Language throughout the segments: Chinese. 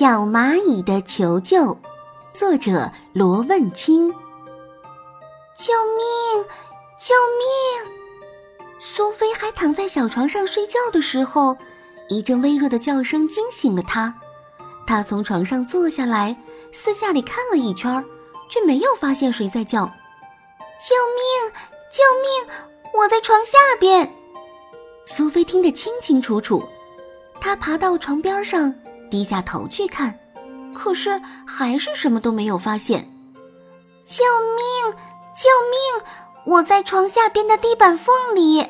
小蚂蚁的求救，作者罗问清。救命！救命！苏菲还躺在小床上睡觉的时候，一阵微弱的叫声惊醒了她。她从床上坐下来，四下里看了一圈，却没有发现谁在叫。救命！救命！我在床下边。苏菲听得清清楚楚，她爬到床边上。低下头去看，可是还是什么都没有发现。救命！救命！我在床下边的地板缝里。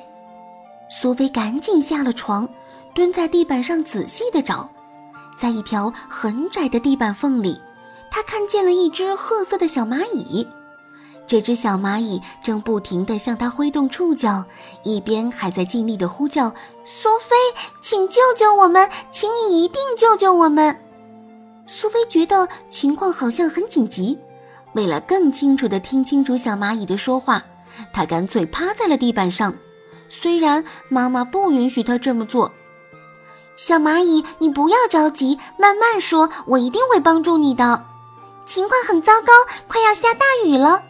苏菲赶紧下了床，蹲在地板上仔细的找，在一条很窄的地板缝里，她看见了一只褐色的小蚂蚁。这只小蚂蚁正不停地向它挥动触角，一边还在尽力地呼叫：“苏菲，请救救我们，请你一定救救我们！”苏菲觉得情况好像很紧急，为了更清楚地听清楚小蚂蚁的说话，她干脆趴在了地板上。虽然妈妈不允许她这么做，小蚂蚁，你不要着急，慢慢说，我一定会帮助你的。情况很糟糕，快要下大雨了。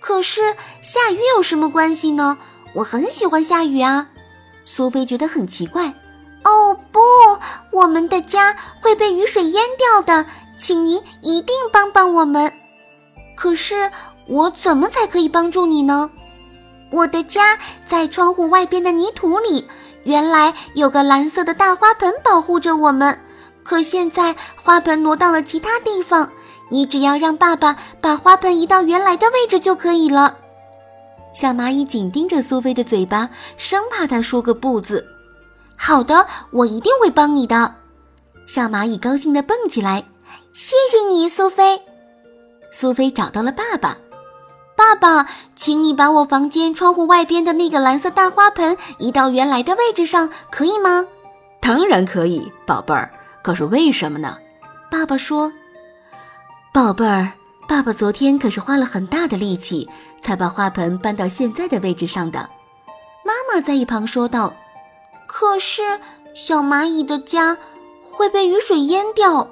可是下雨有什么关系呢？我很喜欢下雨啊。苏菲觉得很奇怪。哦不，我们的家会被雨水淹掉的，请您一定帮帮我们。可是我怎么才可以帮助你呢？我的家在窗户外边的泥土里，原来有个蓝色的大花盆保护着我们，可现在花盆挪到了其他地方。你只要让爸爸把花盆移到原来的位置就可以了。小蚂蚁紧盯着苏菲的嘴巴，生怕她说个不字。好的，我一定会帮你的。小蚂蚁高兴地蹦起来，谢谢你，苏菲。苏菲找到了爸爸，爸爸，请你把我房间窗户外边的那个蓝色大花盆移到原来的位置上，可以吗？当然可以，宝贝儿。可是为什么呢？爸爸说。宝贝儿，爸爸昨天可是花了很大的力气，才把花盆搬到现在的位置上的。妈妈在一旁说道：“可是小蚂蚁的家会被雨水淹掉。”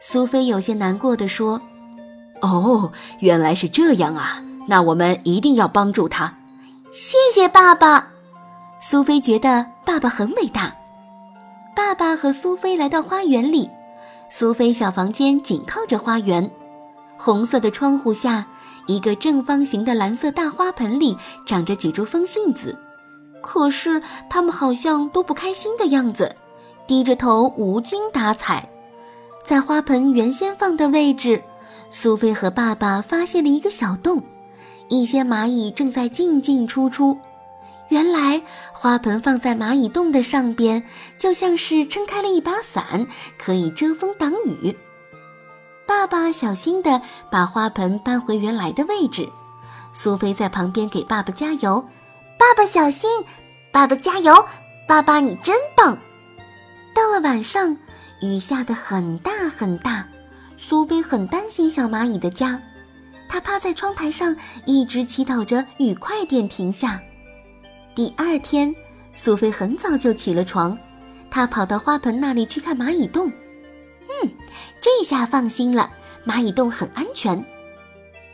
苏菲有些难过的说：“哦，原来是这样啊！那我们一定要帮助他。”谢谢爸爸。苏菲觉得爸爸很伟大。爸爸和苏菲来到花园里。苏菲小房间紧靠着花园，红色的窗户下，一个正方形的蓝色大花盆里长着几株风信子，可是它们好像都不开心的样子，低着头无精打采。在花盆原先放的位置，苏菲和爸爸发现了一个小洞，一些蚂蚁正在进进出出。原来花盆放在蚂蚁洞的上边，就像是撑开了一把伞，可以遮风挡雨。爸爸小心地把花盆搬回原来的位置，苏菲在旁边给爸爸加油：“爸爸小心，爸爸加油，爸爸你真棒！”到了晚上，雨下得很大很大，苏菲很担心小蚂蚁的家，她趴在窗台上，一直祈祷着雨快点停下。第二天，苏菲很早就起了床，她跑到花盆那里去看蚂蚁洞。嗯，这下放心了，蚂蚁洞很安全。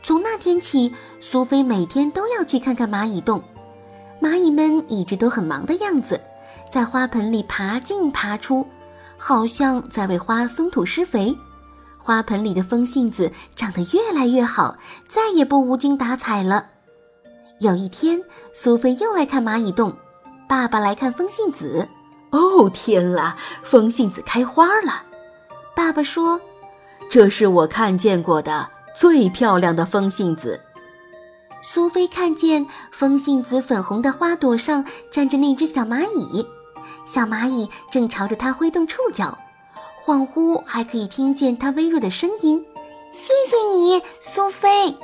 从那天起，苏菲每天都要去看看蚂蚁洞。蚂蚁们一直都很忙的样子，在花盆里爬进爬出，好像在为花松土施肥。花盆里的风信子长得越来越好，再也不无精打采了。有一天，苏菲又来看蚂蚁洞，爸爸来看风信子。哦，天啦，风信子开花了！爸爸说：“这是我看见过的最漂亮的风信子。”苏菲看见风信子粉红的花朵上站着那只小蚂蚁，小蚂蚁正朝着它挥动触角，恍惚还可以听见它微弱的声音：“谢谢你，苏菲。”